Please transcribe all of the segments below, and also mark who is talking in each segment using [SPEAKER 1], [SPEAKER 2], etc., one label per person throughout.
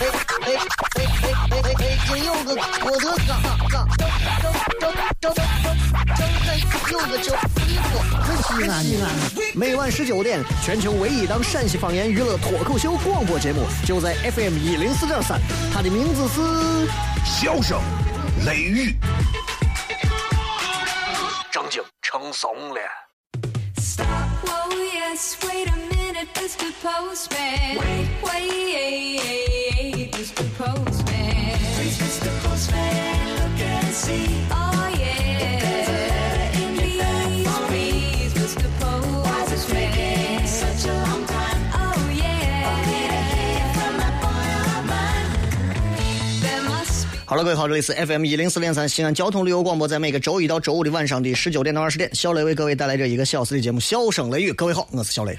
[SPEAKER 1] 哎哎哎哎！真有个我的嘎嘎，张张张张张张有个叫衣服，很西安西安。每晚十九点，全球唯一档陕西方言娱乐脱口秀广播节目，就在 FM 一零四点三，它的名字是《
[SPEAKER 2] 笑声雷雨》，
[SPEAKER 1] 正经成怂了。
[SPEAKER 3] it's the postman. Wait, wait, postman. Please, Mr. Postman, look and see.
[SPEAKER 1] 好了，各位好，这里是 FM 一零四点三西安交通旅游广播，在每个周一到周五的晚上的十九点到二十点，小雷为各位带来这一个小时的节目《笑声雷雨》。各位好，我是小雷。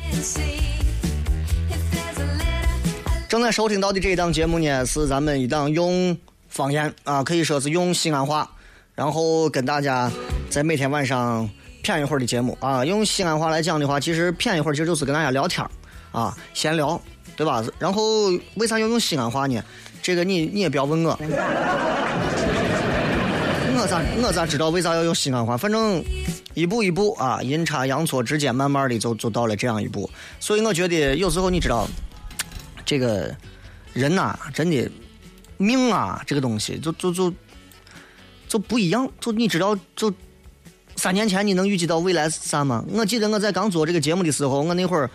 [SPEAKER 1] 正在收听到的这一档节目呢，是咱们一档用方言啊，可以说是用西安话，然后跟大家在每天晚上谝一会儿的节目啊。用西安话来讲的话，其实谝一会儿其实就是跟大家聊天啊，闲聊，对吧？然后为啥要用西安话呢？这个你你也不要问我，我咋我咋知道为啥要用西安话？反正一步一步啊，阴差阳错之间，慢慢的就就到了这样一步。所以我觉得有时候你知道，这个人呐，真的命啊，这个东西就就就就不一样。就你知道，就三年前你能预计到未来是啥吗？我记得我在刚做这个节目的时候，我那会儿。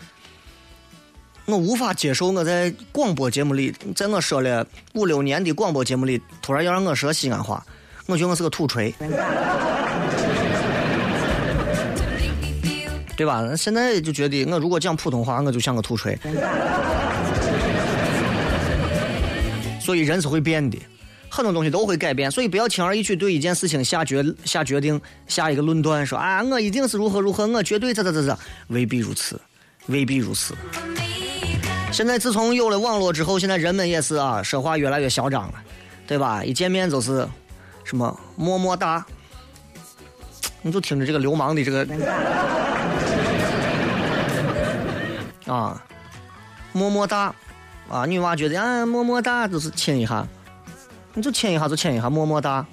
[SPEAKER 1] 我无法接受我在广播节目里，在我说了五六年的广播节目里，突然要让我说西安话，我觉得我是个土锤，对吧？现在就觉得我如果讲普通话，我就像个土锤。所以人是会变的，很多东西都会改变，所以不要轻而易举对一件事情下决下决定，下一个论断，说啊，我一定是如何如何，我绝对咋咋咋咋，未必如此，未必如此。现在自从有了网络之后，现在人们也是啊，说话越来越嚣张了，对吧？一见面就是什么么么哒，你就听着这个流氓的这个啊，么么哒啊，女娃觉得啊么么哒就是亲一下，你就亲一下就亲一下，么么哒，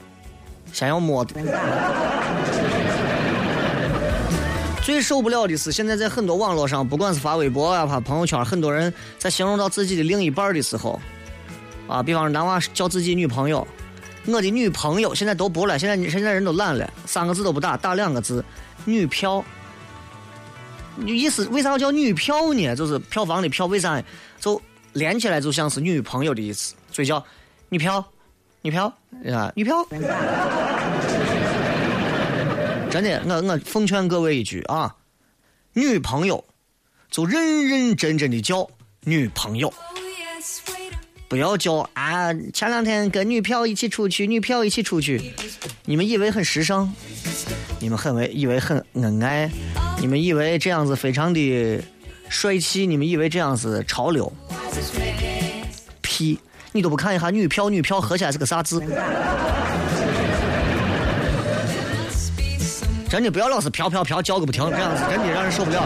[SPEAKER 1] 先要摸。的。最受不了的是，现在在很多网络上，不管是发微博啊、发朋友圈，很多人在形容到自己的另一半的时候，啊，比方说男娃叫自己女朋友，我的女朋友，现在都不了，现在现在人都懒了，三个字都不打，打两个字，女票。意思为啥要叫女票呢？就是票房的票，为啥就连起来就像是女朋友的意思，所以叫女票，女票啊，女票。真的，我我奉劝各位一句啊，女朋友就认认真真的叫女朋友，不要叫啊。前两天跟女票一起出去，女票一起出去，你们以为很时尚，你们很为以为很恩爱，你们以为这样子非常的帅气，你们以为这样子潮流，屁，你都不看一下女票女票合起来是个啥字？真的不要老是飘飘飘叫个不停，这样子真的让人受不了。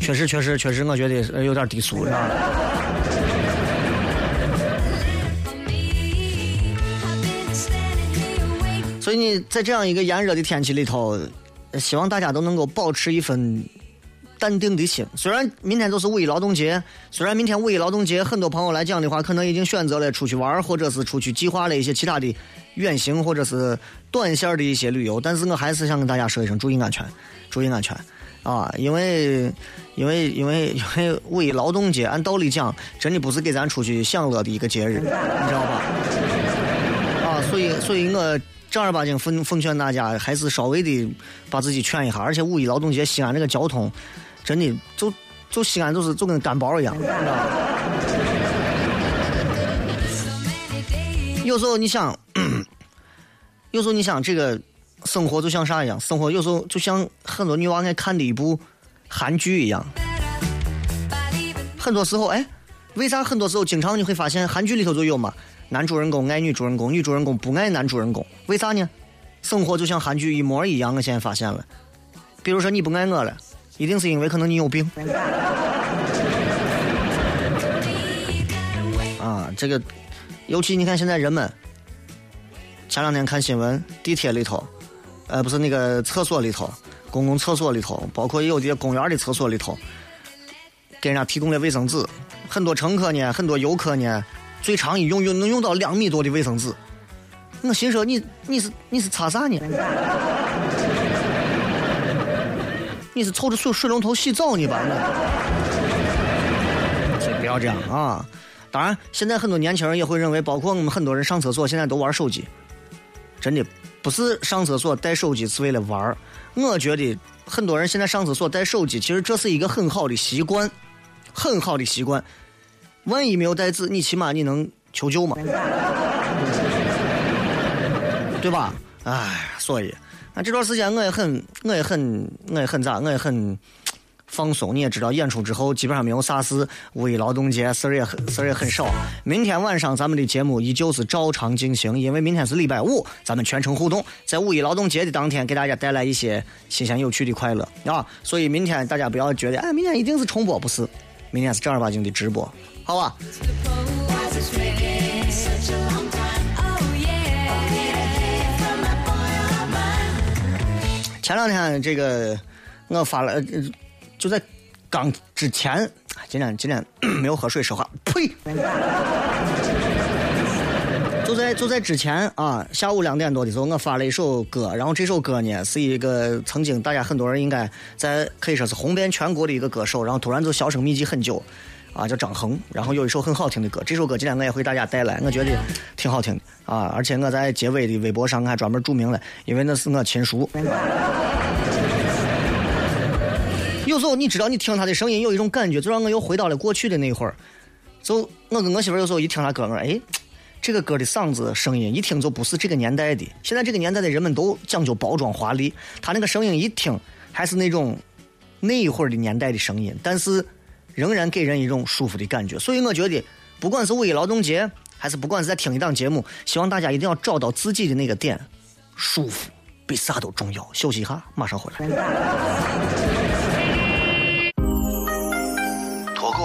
[SPEAKER 1] 确实，确实，确实，我觉得有点低俗，是吧？所以你在这样一个炎热的天气里头，希望大家都能够保持一份。淡定的心。虽然明天就是五一劳动节，虽然明天五一劳动节，很多朋友来讲的话，可能已经选择了出去玩，或者是出去计划了一些其他的远行或者是短线的一些旅游。但是我还是想跟大家说一声，注意安全，注意安全啊！因为，因为，因为，因为五一劳动节，按道理讲，真的不是给咱出去享乐的一个节日，你知道吧？啊，所以，所以我正儿八经奉奉劝大家，还是稍微的把自己劝一下。而且五一劳动节，西安这个交通。真的，就就西安就是就跟干包一样，有时候你想，有时候你想这个生活就像啥一样？生活有时候就像很多女娃爱看的一部韩剧一样。很多时候，哎，为啥很多时候经常你会发现韩剧里头就有嘛？男主人公爱女主人公，女主人公不爱男主人公，为啥呢？生活就像韩剧一模一样。我现在发现了，比如说你不爱我了，一定是因为可能你有病。啊，这个，尤其你看现在人们，前两天看新闻，地铁里头，呃，不是那个厕所里头，公共厕所里头，包括有的公园的厕所里头，给人家提供的卫生纸，很多乘客呢，很多游客呢，最长一用用能用到两米多的卫生纸。我心说你你是你是擦啥呢？你是凑着水水龙头洗澡呢吧？不要这样啊！当然，现在很多年轻人也会认为，包括我们很多人上厕所现在都玩手机。真的不是上厕所带手机是为了玩儿。我觉得很多人现在上厕所带手机，其实这是一个很好的习惯，很好的习惯。万一没有带纸，你起码你能求救嘛？对吧？哎，所以，那这段时间我也很，我也很，我也很咋，我也很放松。你也知道，演出之后基本上没有啥事，五一劳动节事儿也很事儿也很少。明天晚上咱们的节目依旧是照常进行，因为明天是礼拜五，咱们全程互动，在五一劳动节的当天给大家带来一些新鲜有趣的快乐啊！所以明天大家不要觉得，哎，明天一定是重播，不是，明天是正儿八经的直播，好吧？前两天这个我发了，就在刚之前，今天今天没有喝水说话，呸！就在就在之前啊，下午两点多的时候，我发了一首歌，然后这首歌呢是一个曾经大家很多人应该在可以说是红遍全国的一个歌手，然后突然就销声匿迹很久。啊，叫张恒，然后有一首很好听的歌，这首歌今天我也为大家带来，我觉得挺好听的啊，而且我在结尾的微博上还专门注明了，因为那是我亲属。有时候你知道，你听他的声音有一种感觉，就让我又回到了过去的那会儿。就我跟我媳妇有时候一听他歌，哎，这个歌的嗓子声音一听就不是这个年代的。现在这个年代的人们都讲究包装华丽，他那个声音一听还是那种那一会儿的年代的声音，但是。仍然给人一种舒服的感觉，所以我觉得，不管是五一劳动节，还是不管是在听一档节目，希望大家一定要找到自己的那个点，舒服比啥都重要。休息一下，马上回来。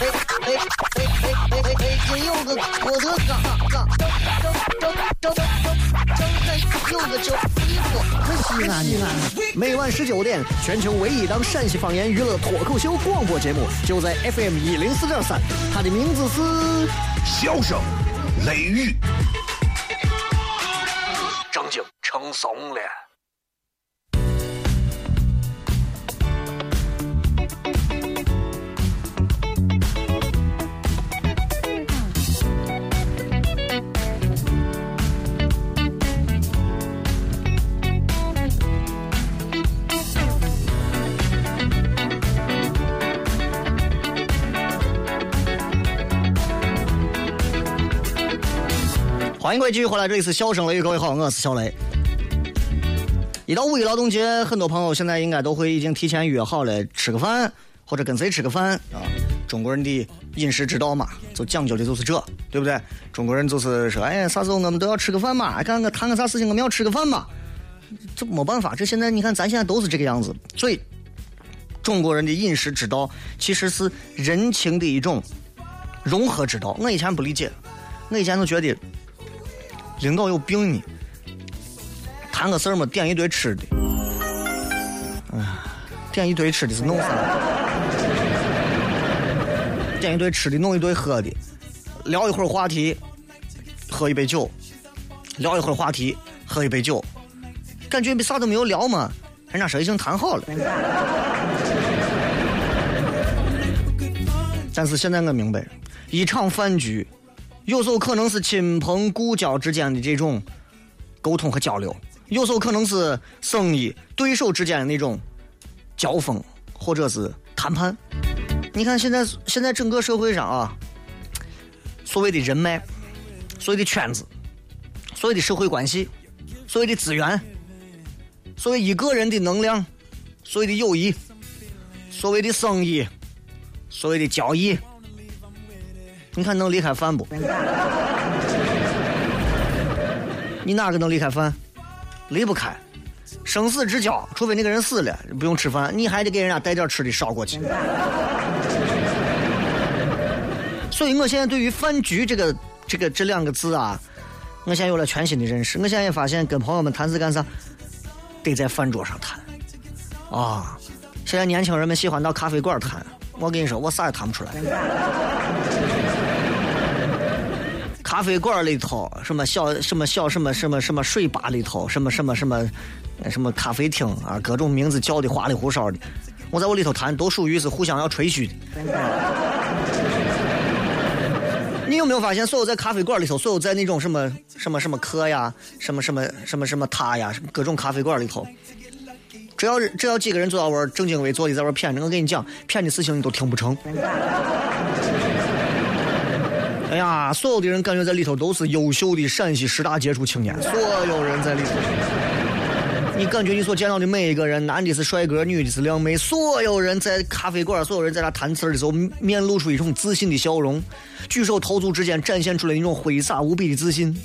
[SPEAKER 4] 哎哎哎哎哎哎哎！今有个我的嘎嘎，张张张张张有个叫西，安西安。
[SPEAKER 5] 每晚十九点，全球唯一档陕西方言娱乐脱口秀广播节目，就在 FM 一零四点三，它的名字是《
[SPEAKER 2] 笑声雷雨》。
[SPEAKER 1] 成怂了。欢迎各位继续回来，这里是笑声雷，各位好，我是小雷。一到五一劳动节，很多朋友现在应该都会已经提前约好了吃个饭，或者跟谁吃个饭啊？中国人的饮食之道嘛，就讲究的就是这，对不对？中国人就是说，哎，啥时候我们都要吃个饭嘛？看我谈个啥事情，我们要吃个饭嘛？这没办法，这现在你看，咱现在都是这个样子。所以，中国人的饮食之道其实是人情的一种融合之道。我以前不理解，我以前都觉得领导有病呢。谈个事儿嘛，点一堆吃的，哎，点一堆吃的是弄啥？点一堆吃的，弄一堆喝的，聊一会儿话题，喝一杯酒，聊一会儿话题，喝一杯酒，感觉比啥都没有聊嘛。人家说已经谈好了。但是现在我明白，一场饭局有时候可能是亲朋故交之间的这种沟通和交流，有时候可能是生意对手之间的那种交锋或者是谈判。你看现在现在整个社会上啊，所谓的人脉，所谓的圈子，所谓的社会关系，所谓的资源，所谓一个人的能量，所谓的友谊，所谓的生意，所谓的交易。你看能离开饭不？你哪个能离开饭？离不开。生死之交，除非那个人死了，不用吃饭，你还得给人家带点吃的捎过去。所以我现在对于饭局这个、这个、这两个字啊，我现在有了全新的认识。我现在也发现，跟朋友们谈是干啥，得在饭桌上谈。啊，现在年轻人们喜欢到咖啡馆谈，我跟你说，我啥也谈不出来。咖啡馆里头，什么小什么小什么什么什么水吧里头，什么什么什么什么咖啡厅啊，各种名字叫的花里胡哨的，我在我里头谈，都属于是互相要吹嘘的。你有没有发现，所有在咖啡馆里头，所有在那种什么什么什么客呀，什么什么什么什么他呀，各种咖啡馆里头，只要只要几个人坐到玩正襟危坐的在玩谝着，我跟你讲，谝的事情你都听不成。哎呀，所有的人感觉在里头都是优秀的陕西十大杰出青年，所有人在里头。你感觉你所见到的每一个人，男的是帅哥，女的是靓妹，所有人在咖啡馆，所有人在那谈词的时候，面露出一种自信的笑容，举手投足之间展现出了一种挥洒无比的自信。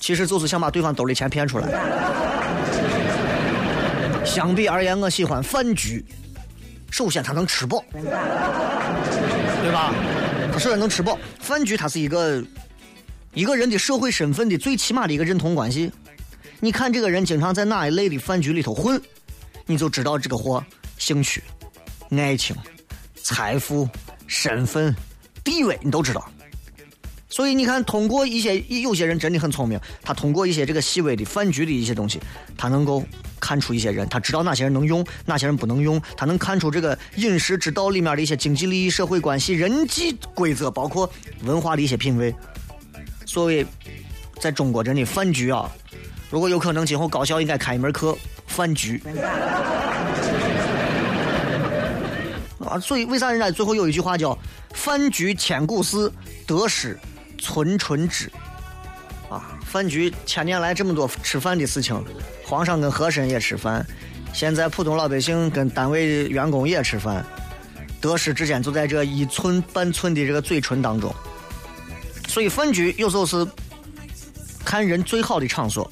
[SPEAKER 1] 其实就是想把对方兜里钱骗出来。相比而言，我喜欢饭局。首先，他能吃饱，对吧？首先能吃饱，饭局它是一个一个人的社会身份的最起码的一个认同关系。你看这个人经常在哪一类的饭局里头混，你就知道这个货兴趣、爱情、财富、身份、地位你都知道。所以你看，通过一些有些人真的很聪明，他通过一些这个细微的饭局的一些东西，他能够看出一些人，他知道哪些人能用，哪些人不能用，他能看出这个饮食之道里面的一些经济利益、社会关系、人际规则，包括文化的一些品味。所谓在中国真的饭局啊，如果有可能，今后高校应该开一门课饭局。啊，所以为啥人家最后有一句话叫“饭局千古事，得失”。存纯之，啊，饭局千年来这么多吃饭的事情，皇上跟和珅也吃饭，现在普通老百姓跟单位员工也吃饭，得失之间就在这一寸半寸的这个嘴唇当中。所以饭局有时候是看人最好的场所。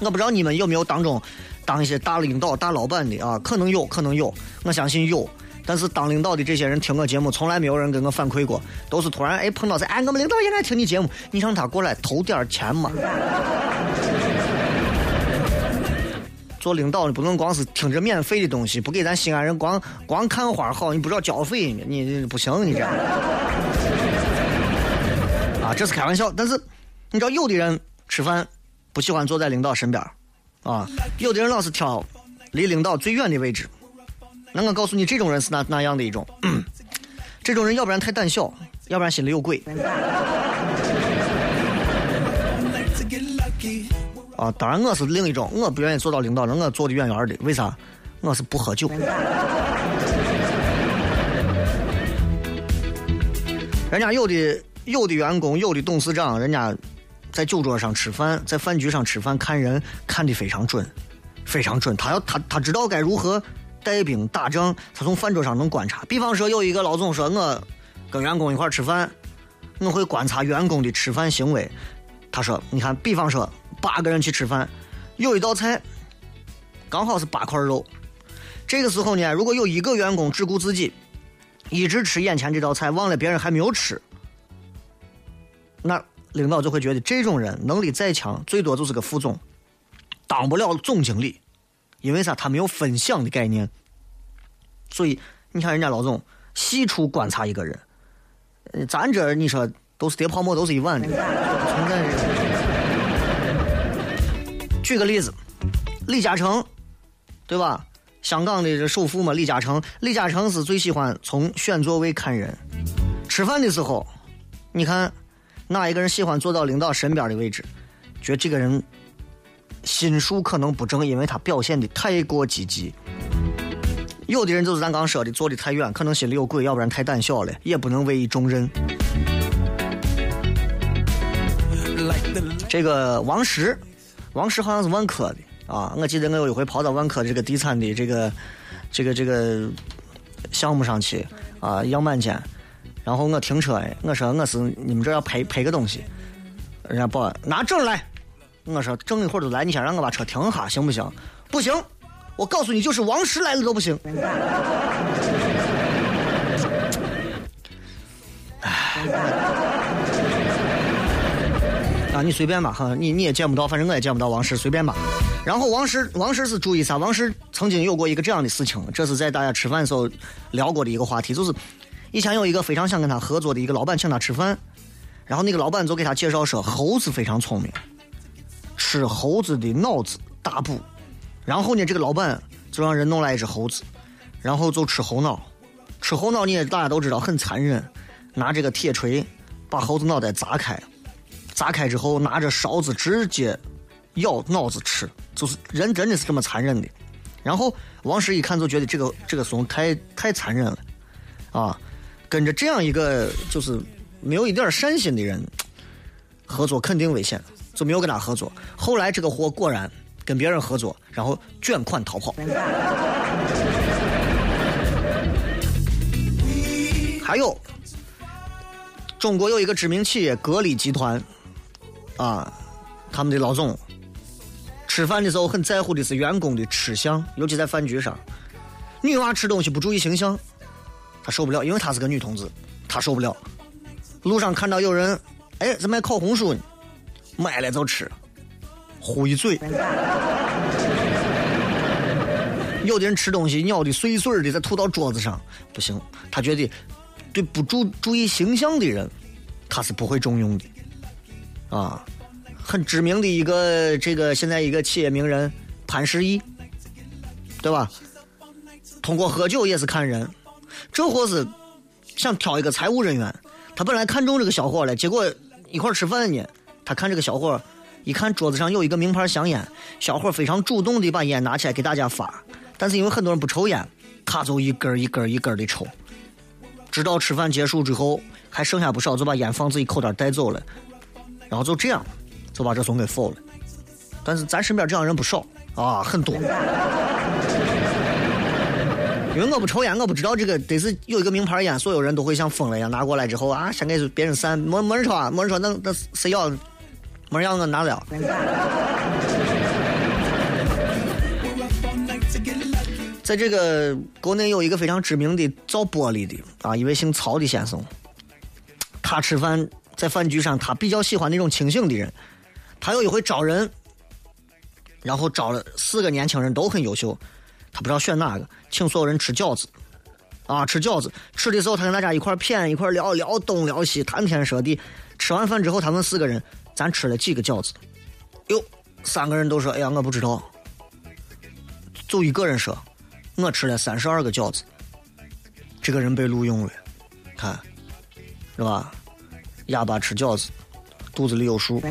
[SPEAKER 1] 我不知道你们有没有当中当一些大领导、大老板的啊？可能有可能有，我相信有。但是当领导的这些人听我节目，从来没有人跟我反馈过，都是突然哎碰到谁哎我们领导也来听你节目，你让他过来投点钱嘛。做领导的不能光是听着免费的东西，不给咱西安人光光看花好，你不知道交费，你不行你这样。啊，这是开玩笑，但是你知道有的人吃饭不喜欢坐在领导身边，啊，有的人老是挑离领导最远的位置。那我告诉你，这种人是哪哪样的一种？这种人要不然太胆小，要不然心里有鬼。啊，当然我是另一种，我不愿意做到领导人，我坐的远远的。为啥？我是不喝酒。人家有的有的员工，有的董事长，人家在酒桌上吃饭，在饭局上吃饭，看人看的非常准，非常准。他要他他知道该如何。带兵打仗，他从饭桌上能观察。比方说，有一个老总说，我跟员工一块吃饭，我会观察员工的吃饭行为。他说，你看，比方说八个人去吃饭，有一道菜刚好是八块肉。这个时候呢，如果有一个员工只顾自己，一直吃眼前这道菜，忘了别人还没有吃，那领导就会觉得这种人能力再强，最多就是个副总，当不了总经理。因为啥？他没有分享的概念，所以你看人家老总细处观察一个人，咱这你说都是叠泡沫，都是一碗的。存在举个例子，李嘉诚，对吧？香港的首富嘛，李嘉诚。李嘉诚是最喜欢从选座位看人。吃饭的时候，你看哪一个人喜欢坐到领导身边的位置？觉得这个人心术可能不正，因为他表现的太过积极。有的人就是咱刚说的，坐的太远，可能心里有鬼，要不然太胆小了，也不能委以重任。这个王石，王石好像是万科的啊，我记得我有一回跑到万科这个地产的这个这个这个项目上去啊，样板间，然后我停车，我说我是你们这要赔赔个东西，人家保安拿证来。我说整一会儿就来，你先让我把车停下，行不行？不行，我告诉你，就是王石来了都不行。啊，你随便吧，哈，你你也见不到，反正我也见不到王石，随便吧。然后王石，王石是注意啥？王石曾经有过一个这样的事情，这是在大家吃饭的时候聊过的一个话题，就是以前有一个非常想跟他合作的一个老板请他吃饭，然后那个老板就给他介绍说，猴子非常聪明。吃猴子的脑子大补，然后呢，这个老板就让人弄来一只猴子，然后就吃猴脑。吃猴脑，你也大家都知道很残忍，拿这个铁锤把猴子脑袋砸开，砸开之后拿着勺子直接咬脑子吃，就是人真的是这么残忍的。然后王石一看就觉得这个这个怂太太残忍了，啊，跟着这样一个就是没有一点善心的人合作肯定危险。就没有跟他合作。后来这个货果然跟别人合作，然后卷款逃跑。还有，中国有一个知名企业格力集团，啊，他们的老总吃饭的时候很在乎的是员工的吃相，尤其在饭局上，女娃吃东西不注意形象，他受不了，因为她是个女同志，她受不了。路上看到有人，哎，在卖烤红薯呢。买了就吃，糊一嘴。有的人吃东西咬的碎碎的，再吐到桌子上，不行。他觉得对不注注意形象的人，他是不会重用的。啊，很知名的一个这个现在一个企业名人潘石屹，对吧？通过喝酒也是看人，这货是想挑一个财务人员，他本来看中这个小伙了，结果一块吃饭呢。他看这个小伙儿，一看桌子上有一个名牌香烟，小伙儿非常主动的把烟拿起来给大家发，但是因为很多人不抽烟，他就一根一根一根的抽，直到吃饭结束之后还剩下不少，就把烟放自己口袋带走了，然后就这样就把这怂给否了。但是咱身边这样人不少啊，很多。因为我不抽烟，我不知道这个得是有一个名牌烟，所有人都会像疯了一样拿过来之后啊，先给别人散，没没人抽啊，没人抽，那那谁要？没让我拿了。在这个国内有一个非常知名的造玻璃的啊，一位姓曹的先生，他吃饭在饭局上，他比较喜欢那种清醒的人。他有一回招人，然后招了四个年轻人，都很优秀，他不知道选哪个，请所有人吃饺子，啊，吃饺子，吃的时候他跟大家一块谝，一块聊聊东聊西，谈天说地。吃完饭之后，他问四个人。咱吃了几个饺子？哟，三个人都说：“哎呀，我不知道。”就一个人说：“我吃了三十二个饺子。”这个人被录用了，看，是吧？哑巴吃饺子，肚子里有数。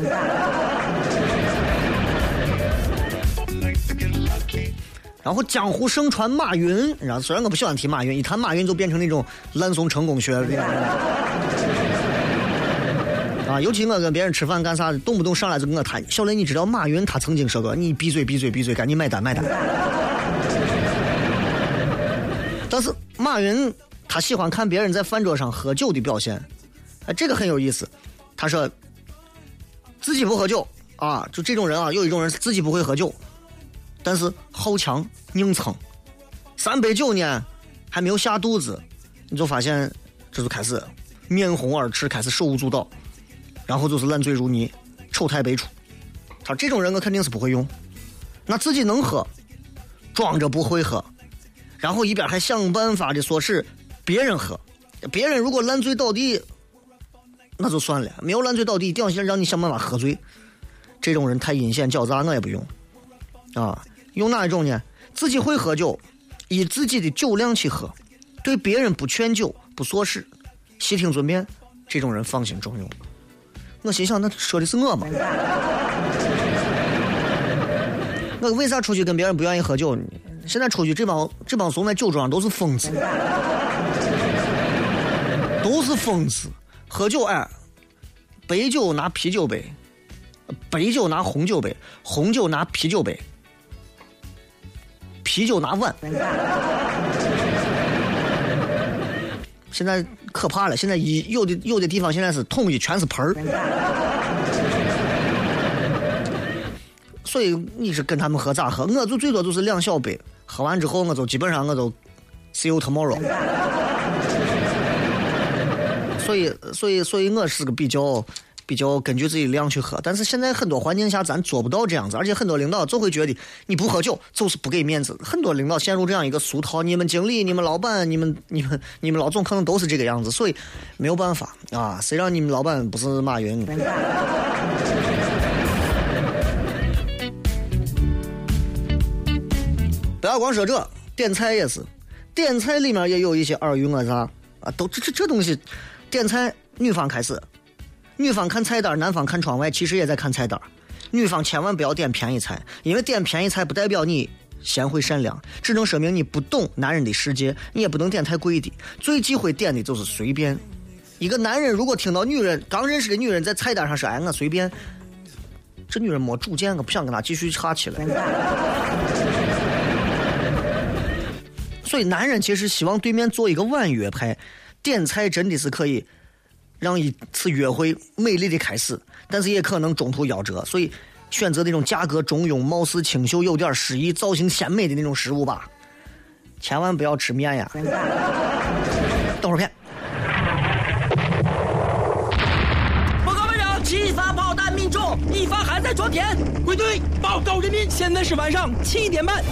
[SPEAKER 1] 然后江湖盛传马云，然后虽然我不喜欢提马云，一谈马云就变成那种烂怂成功学尤其我跟别人吃饭干啥的，动不动上来就跟我谈。小雷，你知道马云他曾经说过：“你闭嘴，闭嘴，闭嘴，赶紧买单，买单。”但是马云他喜欢看别人在饭桌上喝酒的表现，哎，这个很有意思。他说自己不喝酒啊，就这种人啊，有一种人自己不会喝酒，但是好强硬撑，三杯酒呢还没有下肚子，你就发现这就开始面红耳赤，开始手舞足蹈。然后就是烂醉如泥，丑态百出。他这种人我肯定是不会用。那自己能喝，装着不会喝，然后一边还想办法的唆使别人喝。别人如果烂醉倒地，那就算了；没有烂醉倒地，一定要先让你想办法喝醉。这种人太阴险狡诈，我也不用。啊，用哪一种呢？自己会喝酒，以自己的酒量去喝，对别人不劝酒不唆使，悉听尊便。这种人放心重用。我心想，那说的是我吗？我为啥出去跟别人不愿意喝酒呢？现在出去这帮这帮怂在酒桌上都是疯子，都是疯子。喝酒哎，白酒拿啤酒杯，白酒拿红酒杯，红酒拿啤酒杯，啤酒拿碗。现在可怕了，现在一有的有的地方现在是统一全是盆儿，所以你是跟他们喝咋喝？我就最多就是两小杯，喝完之后我就基本上我都 see you tomorrow。所以所以所以我是个比较。比较根据自己量去喝，但是现在很多环境下咱做不到这样子，而且很多领导就会觉得你不喝酒就是不给面子。很多领导陷入这样一个俗套，你们经理、你们老板、你们、你们、你们老总可能都是这个样子，所以没有办法啊。谁让你们老板不是马云？不要光说这，点菜也是，点菜里面也有一些尔虞我诈啊，都这这这东西，点菜女方开始。女方看菜单，男方看窗外，其实也在看菜单。女方千万不要点便宜菜，因为点便宜菜不代表你贤惠善良，只能说明你不懂男人的世界。你也不能点太贵的，最忌讳点的就是随便。一个男人如果听到女人刚认识的女人在菜单上说“哎，我随便”，这女人没主见，我不想跟她继续下去了。所以，男人其实希望对面做一个婉约派，点菜真的是可以。让一次约会美丽的开始，但是也可能中途夭折，所以选择那种价格中庸、貌似清秀、有点诗意、造型鲜美的那种食物吧，千万不要吃面呀。等会儿片。
[SPEAKER 6] 报告班长，七发炮弹命中，一发还在装填。归队，报告人民，现在是晚上七点半。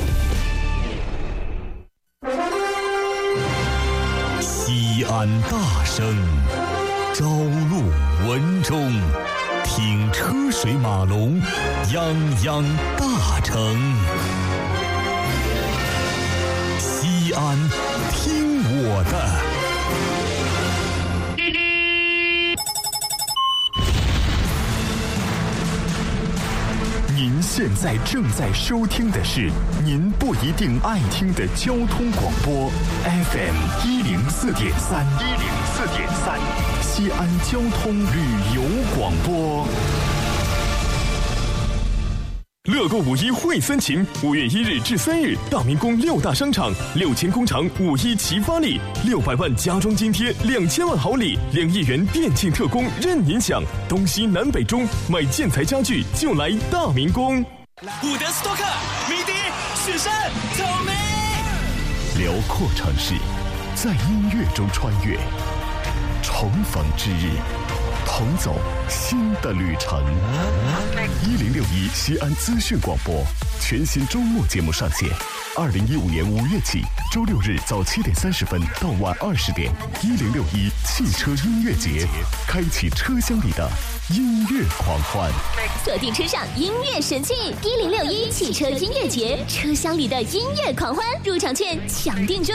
[SPEAKER 7] 西安大圣。朝露文中，听车水马龙，泱泱大城。西安，听我的。您现在正在收听的是您不一定爱听的交通广播，FM 一零四点三，一零四点三。西安交通旅游广播。乐购五一惠森秦，五月一日至三日，大明宫六大商场六千工厂五一齐发力，六百万家装津贴，两千万好礼，两亿元电竞特供任您享。东西南北中买建材家具就来大明宫。
[SPEAKER 6] 伍德斯托克，迷笛，雪山，草莓。
[SPEAKER 7] 辽阔城市，在音乐中穿越。重逢之日，同走新的旅程。一零六一西安资讯广播全新周末节目上线。二零一五年五月起，周六日早七点三十分到晚二十点，一零六一汽车音乐节，开启车厢里的音乐狂欢。
[SPEAKER 3] 锁定车上音乐神器，一零六一汽车音乐节，车厢里的音乐狂欢，入场券抢定中。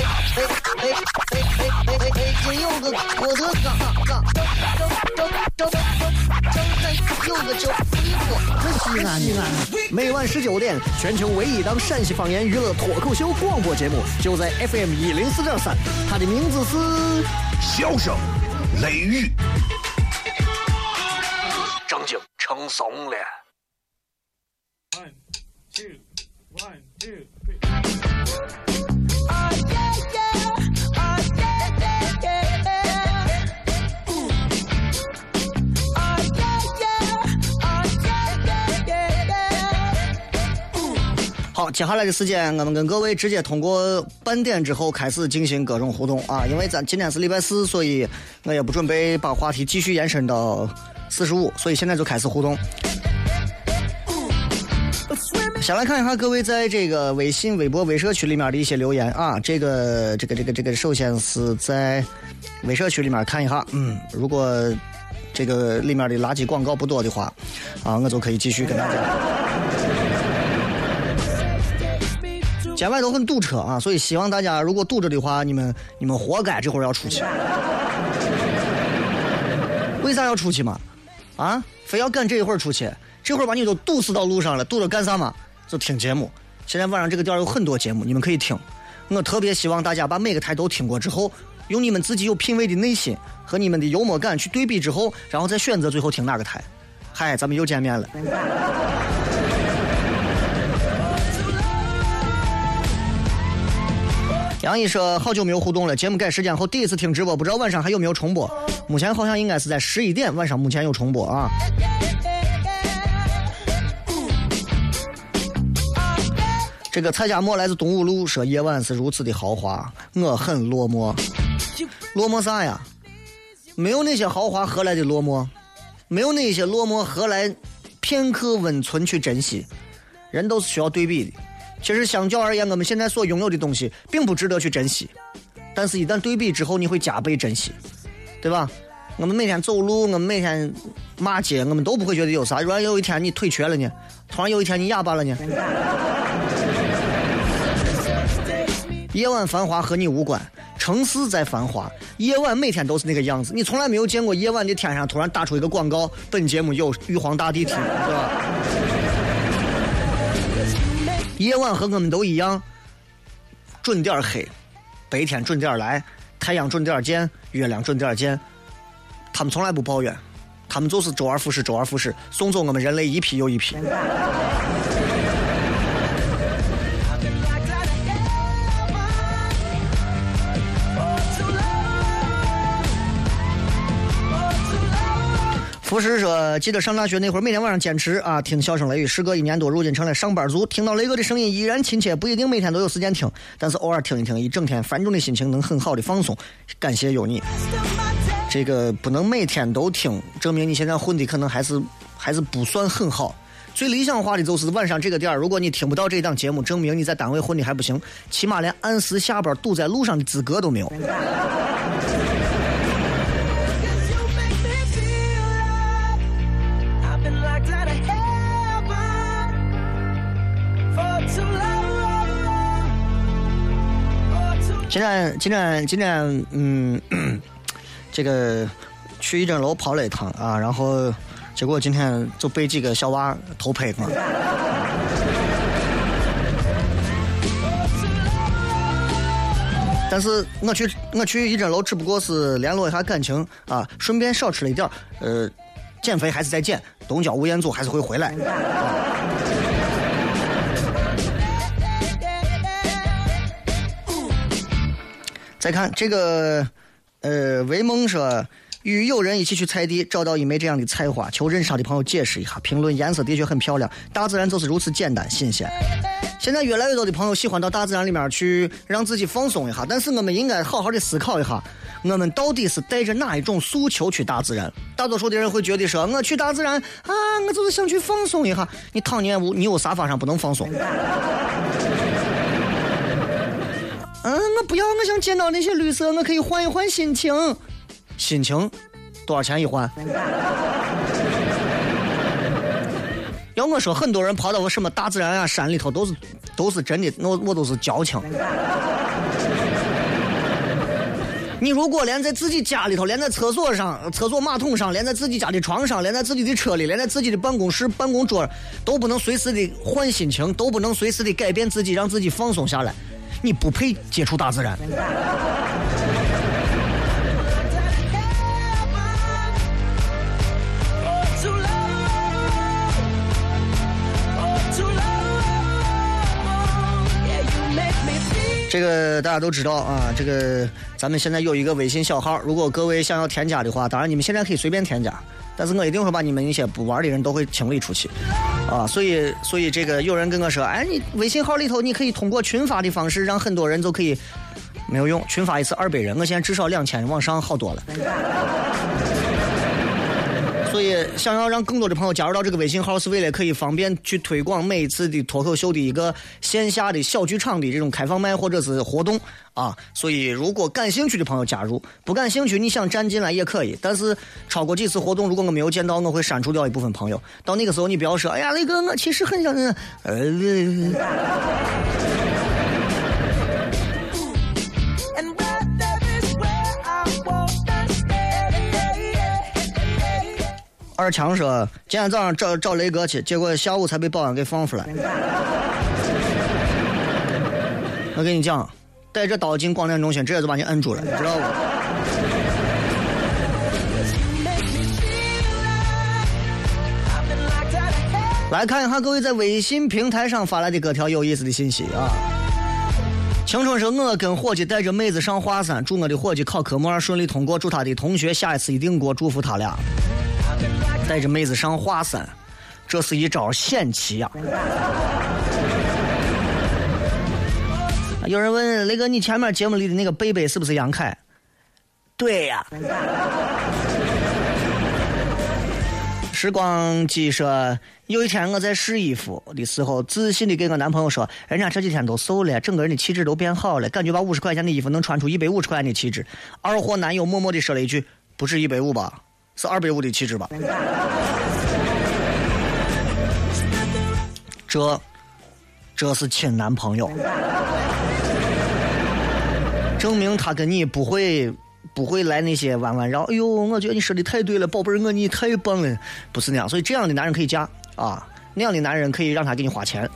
[SPEAKER 4] 哎哎哎哎哎哎哎！今有个我的嘎嘎，张张张张张有个叫西安西安。每晚十九点，全球唯一档陕西方言娱乐脱口秀广播节目，就在 FM 一零四点三。它的名字是《
[SPEAKER 2] 笑声雷雨》，
[SPEAKER 1] 正经成怂了。
[SPEAKER 8] One two one two
[SPEAKER 1] 接下来的时间，我们跟各位直接通过半点之后开始进行各种互动啊！因为咱今天是礼拜四，所以我也不准备把话题继续延伸到四十五，所以现在就开始互动。先来看一下各位在这个微信、微博、微社区里面的一些留言啊。这个、这个、这个、这个，首先是在微社区里面看一下，嗯，如果这个里面的垃圾广告不多的话，啊，我就可以继续跟大家。街外都很堵车啊，所以希望大家如果堵着的话，你们你们活该，这会儿要出去。为啥要出去嘛？啊，非要赶这一会儿出去？这会儿把你都堵死到路上了，堵着干啥嘛？就听节目。现在晚上这个点有很多节目，你们可以听。我特别希望大家把每个台都听过之后，用你们自己有品位的内心和你们的幽默感去对比之后，然后再选择最后听哪个台。嗨，咱们又见面了。杨毅说：“好久没有互动了，节目改时间后第一次听直播，不知道晚上还有没有重播。目前好像应该是在十一点，晚上目前有重播啊。”这个蔡家墨来自东五路，说夜晚是如此的豪华，我很落寞。落寞啥呀？没有那些豪华，何来的落寞？没有那些落寞，何来片刻温存去珍惜？人都是需要对比的。其实相较而言，我们现在所拥有的东西并不值得去珍惜，但是一旦对比之后，你会加倍珍惜，对吧？我们每天走路，我们每天骂街，我们都不会觉得有啥。突然有一天你腿瘸了呢？突然有一天你哑巴了呢？夜晚繁华和你无关，城市在繁华，夜晚每天都是那个样子。你从来没有见过夜晚的天上突然打出一个广告，本节目由玉皇大帝听，对吧？夜晚和我们都一样，准点黑，白天准点来，太阳准点见，月亮准点见。他们从来不抱怨，他们就是周而复始，周而复始，送走我们人类一批又一批。福师说：“记得上大学那会儿，每天晚上坚持啊听笑声雷雨。时隔一年多，如今成了上班族，听到雷哥的声音依然亲切。不一定每天都有时间听，但是偶尔听一听，一整天繁重的心情能很好的放松。感谢有你。这个不能每天都听，证明你现在混的可能还是还是不算很好。最理想化的就是晚上这个点儿，如果你听不到这档节目，证明你在单位混的还不行，起码连按时下班堵在路上的资格都没有。”今天，今天，今天，嗯，这个去一整楼跑了一趟啊，然后结果今天就被几个小娃偷拍了。但是我去我去一整楼只不过是联络一下感情啊，顺便少吃了一点呃，减肥还是在减，东郊吴彦祖还是会回来。啊再看这个，呃，维梦说与友人一起去菜地，找到一枚这样的菜花，求认识他的朋友解释一下。评论颜色的确很漂亮，大自然就是如此简单新鲜。现在越来越多的朋友喜欢到大自然里面去让自己放松一下，但是我们应该好好的思考一下，我们到底是带着哪一种诉求去大自然？大多数的人会觉得说，我去大自然啊，我就是想去放松一下。你躺你屋，你有啥法上不能放松？嗯，我不要，我想见到那些绿色，我可以换一换心情。心情多少钱一换？要我说，很多人跑到我什么大自然啊、山里头，都是都是真的，我我都是矫情。你如果连在自己家里头，连在厕所上、厕所马桶上，连在自己家的床上，连在自己的车里，连在自己的办公室办公桌，都不能随时的换心情，都不能随时的改变自己，让自己放松下来。你不配接触大自然。这个大家都知道啊，这个咱们现在有一个微信小号，如果各位想要添加的话，当然你们现在可以随便添加，但是我一定会把你们一些不玩的人都会清理出去。啊，所以，所以这个有人跟我说，哎，你微信号里头你可以通过群发的方式，让很多人都可以，没有用，群发一次二百人，我现在至少两千往上，好多了。想要让更多的朋友加入到这个微信号，是为了可以方便去推广每一次的脱口秀的一个线下的小剧场的这种开放麦或者是活动啊。所以如果感兴趣的朋友加入，不感兴趣你想站进来也可以。但是超过几次活动，如果我没有见到，我会删除掉一部分朋友。到那个时候你不要说，哎呀，那个我其实很想，呃。二强说：“今天早上找找雷哥去，结果下午才被保安给放出来。”我跟你讲，带着刀进广电中心，直接就把你摁住了，你知道不？来看一下各位在微信平台上发来的各条有意思的信息啊！青春说：“我跟伙计带着妹子上华山，祝我的伙计考科目二顺利通过，祝他的同学下一次一定过，祝福他俩。”带着妹子上华山，这是一招险棋呀！有人问雷哥，你前面节目里的那个贝贝是不是杨凯？对呀。时光机说，有一天我在试衣服的时候，自信的给我男朋友说：“人家这几天都瘦了，整个人的气质都变好了，感觉把五十块钱的衣服能穿出一百五十块钱的气质。”二货男友默默的说了一句：“不是一百五吧？”是二百五的气质吧？这，这是亲男朋友，证明他跟你不会不会来那些弯弯绕。哎呦，我觉得你说的太对了，宝贝儿，我你太棒了，不是那样。所以这样的男人可以嫁啊，那样的男人可以让他给你花钱。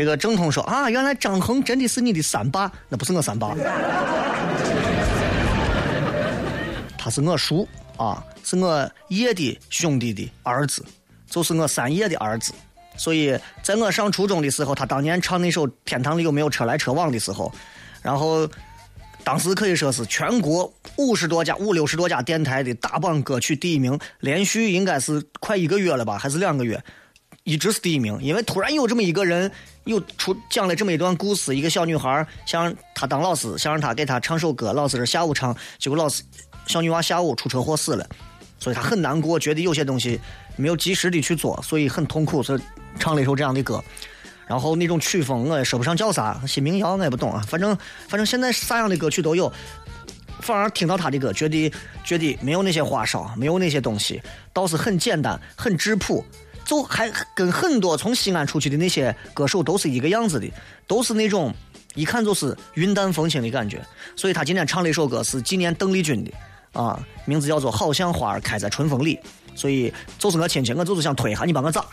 [SPEAKER 1] 这个正通说啊，原来张恒真的是你的三爸，那不是我三爸，他是我叔啊，是我爷的兄弟的儿子，就是我三爷的儿子。所以在我上初中的时候，他当年唱那首《天堂里有没有车来车往》的时候，然后当时可以说是全国五十多家、五六十多家电台的大榜歌曲第一名，连续应该是快一个月了吧，还是两个月，一直是第一名。因为突然有这么一个人。又出讲了这么一段故事，一个小女孩想让他当老师，想让她给她唱首歌，老师是下午唱，结果老师小女娃下午出车祸死了，所以她很难过，觉得有些东西没有及时的去做，所以很痛苦，所以唱了一首这样的歌。然后那种曲风我也说不上叫啥，新民谣我也不懂啊，反正反正现在啥样的歌曲都有，反而听到他的歌，觉得觉得没有那些花哨，没有那些东西，倒是很简单，很质朴。就还跟很多从西安出去的那些歌手都是一个样子的，都是那种一看就是云淡风轻的感觉。所以他今天唱了一首歌是纪念邓丽君的，啊，名字叫做《好像花儿开在春风里》。所以就是我亲戚，我就是想推一下，你帮我咋？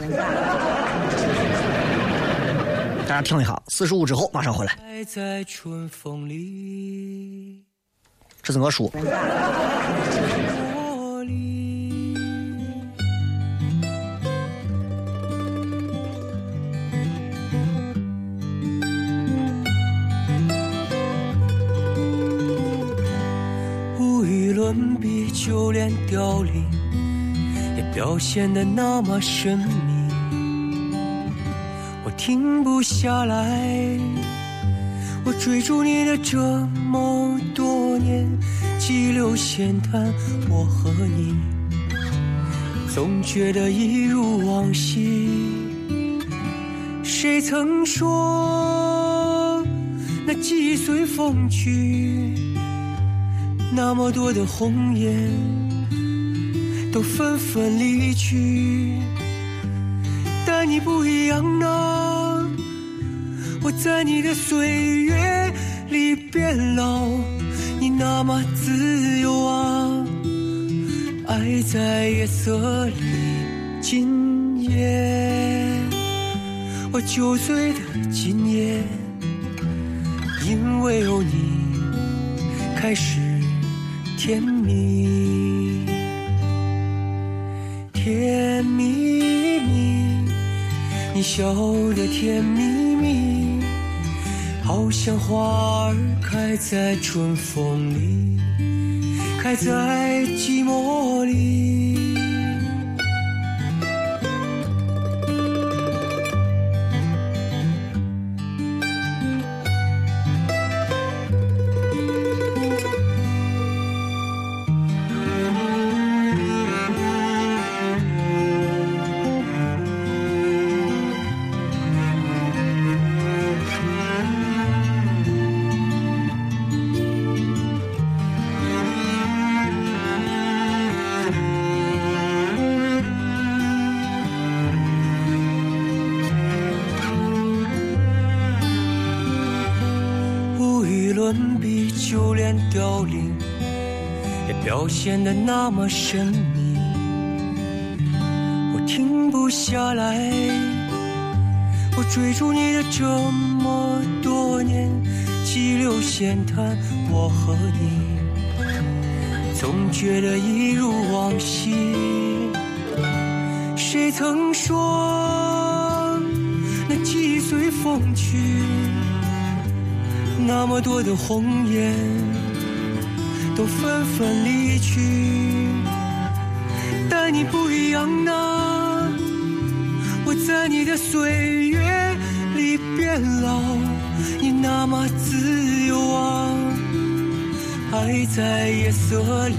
[SPEAKER 1] 大家听一下，四十五之后马上回来。这是我叔。
[SPEAKER 9] 伦比，就连凋零也表现得那么神秘。我停不下来，我追逐你的这么多年，激流闲谈，我和你总觉得一如往昔。谁曾说那几随风去？那么多的红颜都纷纷离去，但你不一样啊！我在你的岁月里变老，你那么自由啊！爱在夜色里今夜，我酒醉的今夜，因为有你开始。甜蜜，甜蜜蜜，你笑得甜蜜蜜，好像花儿开在春风里，开在寂寞里。变得那么神秘。我停不下来，我追逐你的这么多年，激流险滩，我和你，总觉得一如往昔。谁曾说那记忆随风去？那么多的红颜都纷纷离去，但你不一样啊！我在你的岁月里变老，你那么自由啊，爱在夜色里。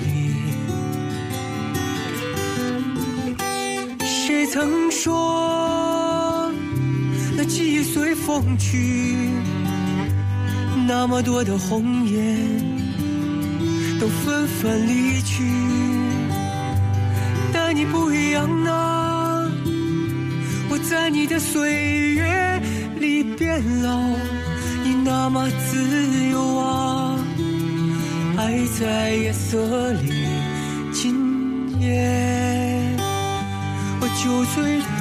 [SPEAKER 9] 谁曾说那记忆随风去？那么多的红颜都纷纷离去，但你不一样啊！我在你的岁月里变老，你那么自由啊！爱在夜色里，今夜我酒醉了，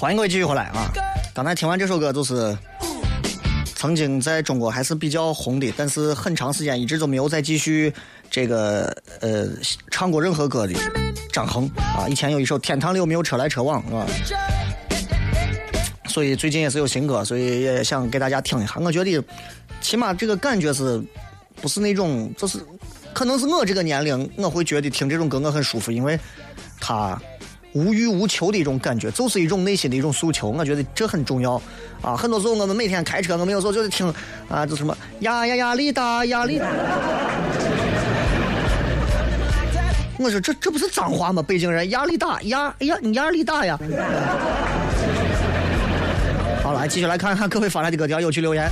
[SPEAKER 1] 欢迎各位继续回来啊！刚才听完这首歌，就是曾经在中国还是比较红的，但是很长时间一直都没有再继续这个呃唱过任何歌的张恒啊。以前有一首《天堂里有没有车来车往》是吧？所以最近也是有新歌，所以也想给大家听一下。我觉得起码这个感觉是不是那种就是可能是我这个年龄，我会觉得听这种歌我很舒服，因为它无欲无求的一种感觉，就是一种内心的一种诉求。我觉得这很重要啊！很多时候我们每天开车，我们有时候就是听啊，就什么呀呀压力大，压力大。我说这这不是脏话吗？北京人压力大，压压你压力大呀。好了，继续来看看各位发来的各条有趣留言。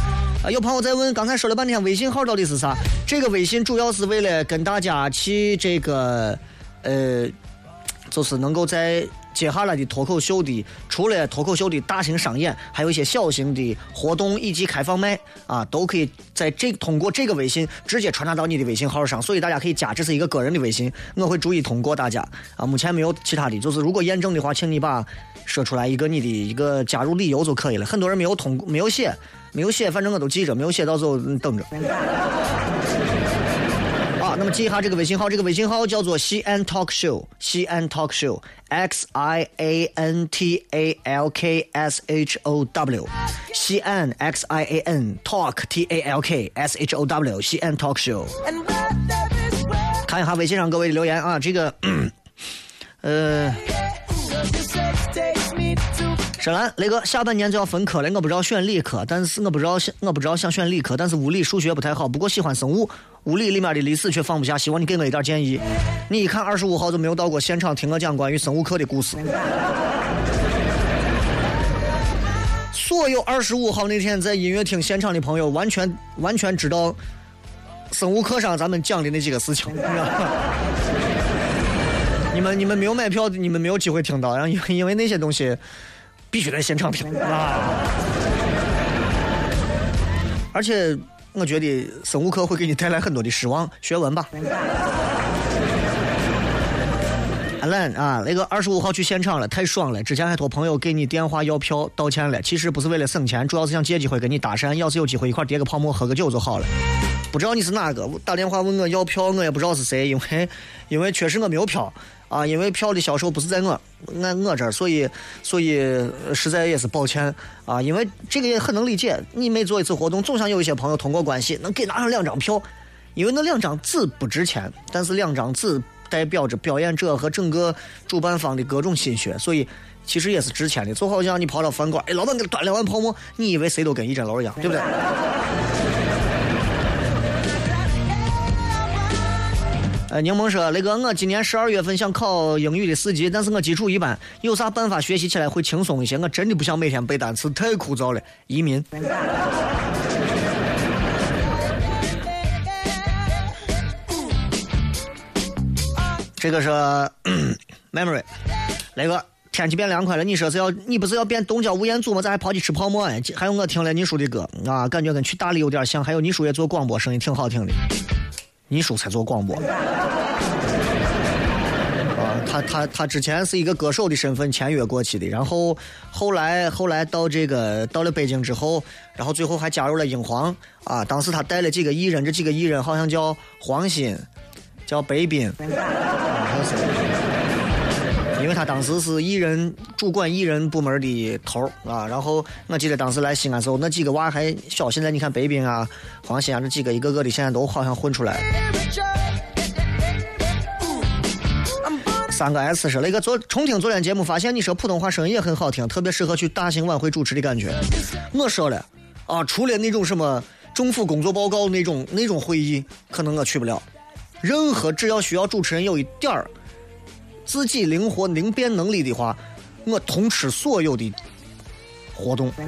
[SPEAKER 1] 啊，有朋友在问，刚才说了半天微信号到底是啥？这个微信主要是为了跟大家去这个，呃，就是能够在接下来的脱口秀的，除了脱口秀的大型商演，还有一些小型的活动以及开放麦啊，都可以在这通过这个微信直接传达到你的微信号上，所以大家可以加，这是一个个人的微信，我会逐一通过大家啊。目前没有其他的，就是如果验证的话，请你把说出来一个你的一个加入理由就可以了。很多人没有通没有写，没有写，反正我都记着，没有写到时候等着。那么记一下这个微信号，这个微信号叫做西安 Talk Show，西安 Talk Show，X I A N T A L K S H O W，西安 X I A N Talk T A L K S H O W，西安 Talk Show。看一下微信上各位留言啊，这个，呃。沈兰，雷哥，下半年就要分科了，我不知道选理科，但是我不知道我不知道想选理科，但是物理数学不太好，不过喜欢生物，物理里面的历史却放不下，希望你给我一点建议。你一看二十五号就没有到过现场听我讲关于生物课的故事。所有二十五号那天在音乐厅现场的朋友，完全完全知道生物课上咱们讲的那几个事情。你知道吗 你们你们没有买票，你们没有机会听到，然后因为因为那些东西必须在现场听啊。而且我觉得生物课会给你带来很多的失望，学文吧。阿兰啊，那个二十五号去现场了，太爽了！之前还托朋友给你电话要票道歉了，其实不是为了省钱，主要是想借机会跟你搭讪，要是有机会一块叠个泡沫喝个酒就好了。不知道你是哪个，打电话问我要票，我也不知道是谁，因为因为确实我没有票啊，因为票的销售不是在我俺我这儿，所以所以实在也是抱歉啊，因为这个也很能理解，你每做一次活动，总想有一些朋友通过关系能给拿上两张票，因为那两张纸不值钱，但是两张纸代表着表演者和整个主办方的各种心血，所以其实也是值钱的。就好像你跑到饭馆，哎，老板给端两碗泡沫，你以为谁都跟一针楼一样，对不对？呃，柠檬说：“雷哥，我今年十二月份想考英语的四级，但是我基础一般，有啥办法学习起来会轻松一些？我真的不想每天背单词，太枯燥了。移民。这个是 memory，雷哥，天气变凉快了，你说是要你不是要变东郊吴彦祖吗？咋还跑去吃泡馍哎？还有我听了你叔的歌啊，感觉跟去大理有点像。还有你叔也做广播，声音挺好听的。你叔才做广播。啊，他他他之前是一个歌手的身份签约过去的，然后后来后来到这个到了北京之后，然后最后还加入了英皇啊。当时他带了几个艺人，这几个艺人好像叫黄鑫，叫白冰。因为他当时是艺人主管艺人部门的头啊，然后我记得当时来西安时候，那几个娃还小。现在你看北冰啊、黄鑫啊这几个，一个个的现在都好像混出来了。三个 S 说，那个昨重听昨天节目，发现你说普通话声音也很好听，特别适合去大型晚会主持的感觉。我说了啊，除了那种什么政府工作报告那种那种会议，可能我去不了。任何只要需要主持人有一点儿。自己灵活灵变能力的话，我通吃所有的活动，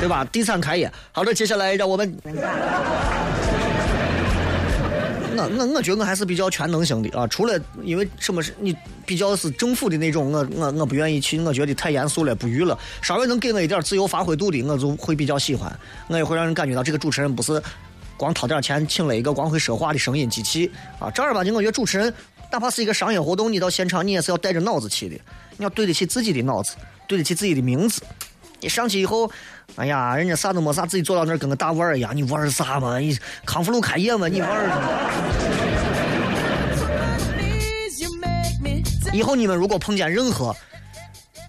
[SPEAKER 1] 对吧？第三开业，好的，接下来让我们，我我我觉得我还是比较全能型的啊。除了因为什么是你比较是政府的那种，我我我不愿意去，我觉得太严肃了，不娱乐。稍微能给我一点自由发挥度的，我就会比较喜欢。我也会让人感觉到这个主持人不是。光掏点钱请了一个光会说话的声音机器啊！正儿八经，我觉得主持人哪怕是一个商业活动，你到现场你也是要带着脑子去的，你要对得起自己的脑子，对得起自己的名字。你上去以后，哎呀，人家啥都没啥，自己坐到那儿跟个大腕儿一样，你玩啥嘛？你康复路开业嘛？你玩？以后你们如果碰见任何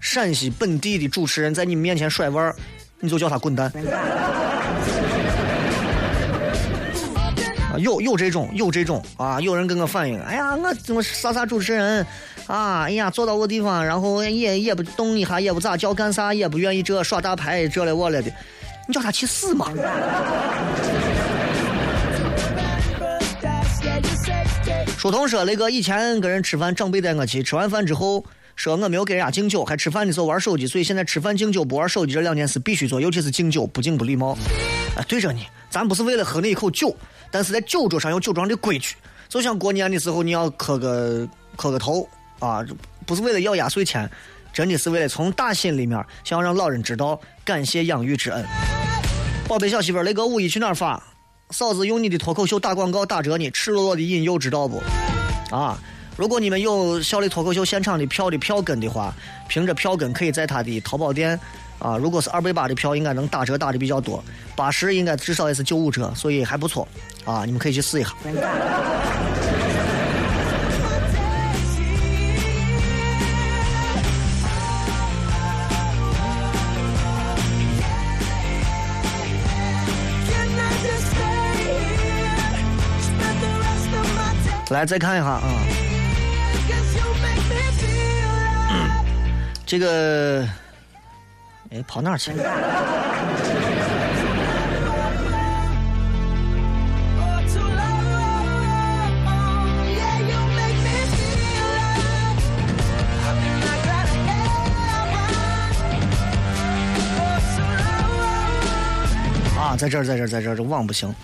[SPEAKER 1] 陕西本地的主持人在你们面前甩腕儿，你就叫他滚蛋。有有这种有这种啊！有人跟我反映，哎呀，我怎么啥啥主持人啊？哎呀，坐到我地方，然后也也不动一下，也不咋叫干啥，也不愿意这耍大牌这了我了的，你叫他去死嘛！书童说，那个以前跟人吃饭，长辈带我去，吃完饭之后说我没有给人家敬酒，还吃饭的时候玩手机，所以现在吃饭敬酒不玩手机这两件事必须做，尤其是敬酒，不敬不礼貌。啊，对着你，咱不是为了喝那一口酒。但是在酒桌上有酒庄的规矩，就像过年的时候你要磕个磕个头啊，不是为了要压岁钱，真的是为了从打心里面想要让老人知道感谢养育之恩。宝贝小媳妇儿，那个五一去哪儿发？嫂子用你的脱口秀打广告打折呢，赤裸裸的引诱知道不？啊，如果你们有小的脱口秀现场的票的票根的话，凭着票根可以在他的淘宝店。啊，如果是二百八的票，应该能打折打的比较多，八十应该至少也是九五折，所以还不错。啊，你们可以去试一下。来，再看一下啊，这个。哎，跑哪儿去？啊，在这儿，在这儿，在这儿，这网不行。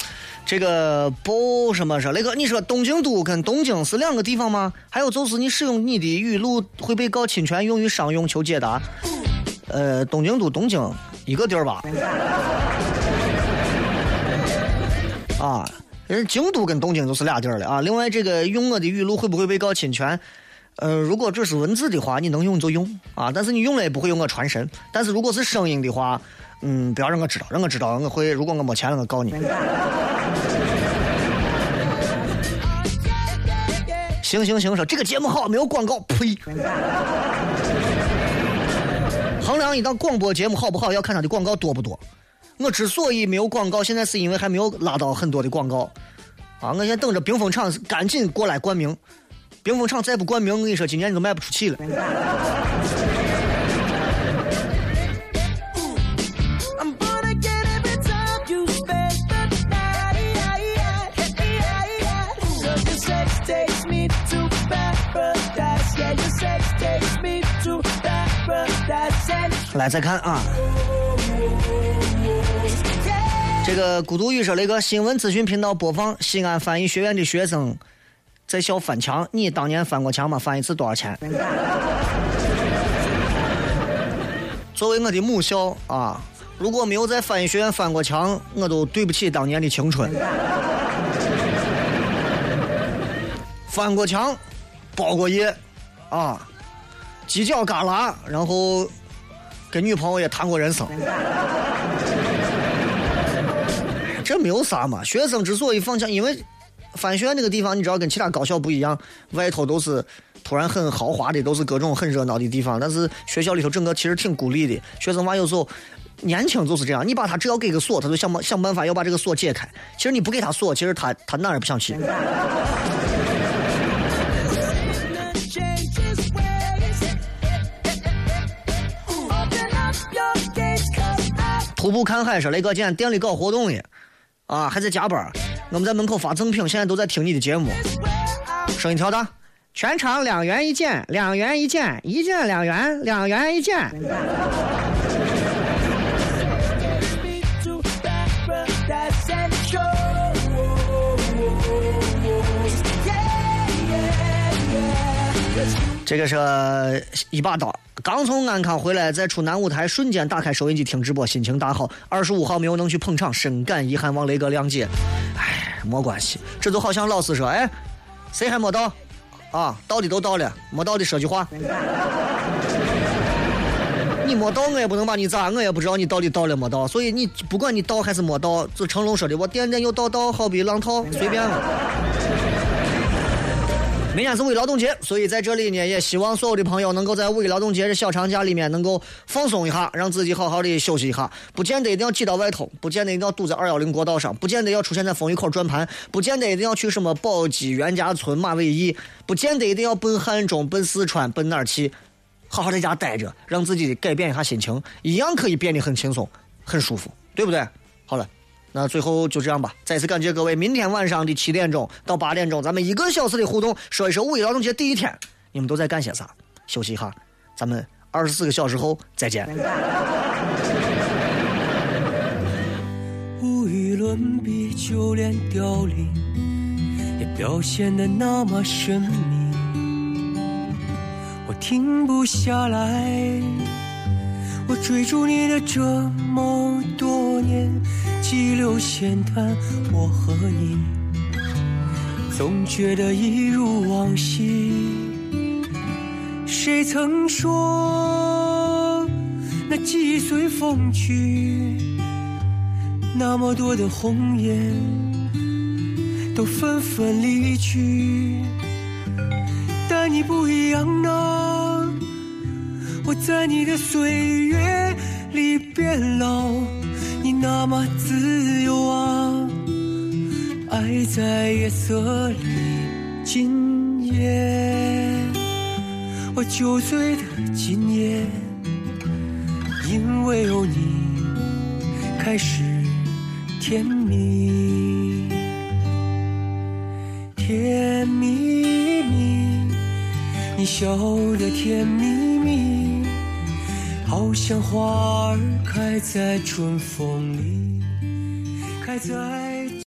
[SPEAKER 1] 这个不什么说，那个你说东京都跟东京是两个地方吗？还有就是你使用你的语录会被告侵权，用于商用求解答。呃，东京都东京一个地儿吧？啊，人京都跟东京就是俩地儿了啊。另外，这个用我的语录会不会被告侵权？呃，如果只是文字的话，你能用就用啊。但是你用了也不会用我传神。但是如果是声音的话，嗯，不要让我知道，让我知道我会。如果我没钱了，我告你。行行行，说这个节目好，没有广告，呸。衡量一档广播节目好不好，要看它的广告多不多。我之所以没有广告，现在是因为还没有拉到很多的广告。啊，我现在等着冰封厂赶紧过来冠名。冰封厂再不冠名，我跟你说，今年你都卖不出去了。来再看啊，这个孤独语说那个新闻资讯频道播放西安翻译学院的学生在校翻墙，你当年翻过墙吗？翻一次多少钱？作为我的母校啊，如果没有在翻译学院翻过墙，我都对不起当年的青春。翻过墙，包过夜，啊，犄角旮旯，然后跟女朋友也谈过人生。这没有啥嘛，学生之所以放假，因为翻学那个地方，你知道跟其他高校不一样，外头都是突然很豪华的，都是各种很热闹的地方，但是学校里头整个其实挺孤立的。学生娃有时候年轻就是这样，你把他只要给个锁，他就想想办法要把这个锁解开。其实你不给他锁，其实他他哪儿也不想去。徒步看海说雷哥今天店里搞活动呢，啊还在加班，我们在门口发赠品，现在都在听你的节目，声音调大，全场两元一件，两元一件，一件两元，两元一件。这个是一把刀，刚从安康回来，在出南舞台瞬间打开收音机听直播，心情大好。二十五号没有能去捧场，深感遗憾，望雷哥谅解。哎，没关系，这就好像老师说，哎，谁还没到？啊，到的都到了，没到的说句话。你没到，我也不能把你咋，我也不知道你到底到了没到。所以你不管你到还是没到，就成龙说的，我点点又到到，好比浪涛，随便了。明天是五一劳动节，所以在这里呢，也希望所有的朋友能够在五一劳动节的小长假里面能够放松一下，让自己好好的休息一下。不见得一定要挤到外头，不见得一定要堵在二幺零国道上，不见得要出现在风雨口转盘，不见得一定要去什么宝鸡袁家村马尾驿，不见得一定要奔汉中、奔四川、奔哪儿去，好好在家待着，让自己改变一下心情，一样可以变得很轻松、很舒服，对不对？好了。那最后就这样吧，再次感谢各位。明天晚上的七点钟到八点钟，咱们一个小时的互动，说一说五一劳动节第一天，你们都在干些啥？休息一下，咱们二十四个小时后再见。
[SPEAKER 9] 无与伦比，就连凋零也表现得那么神秘。我停不下来，我追逐你的这么多年。激流险滩，我和你总觉得一如往昔。谁曾说那几随风去，那么多的红颜都纷纷离去，但你不一样啊，我在你的岁月里变老。你那么自由啊，爱在夜色里今夜，我酒醉的今夜，因为有你开始甜蜜，甜蜜蜜，你笑得甜蜜蜜。好像花儿开在春风里，开在。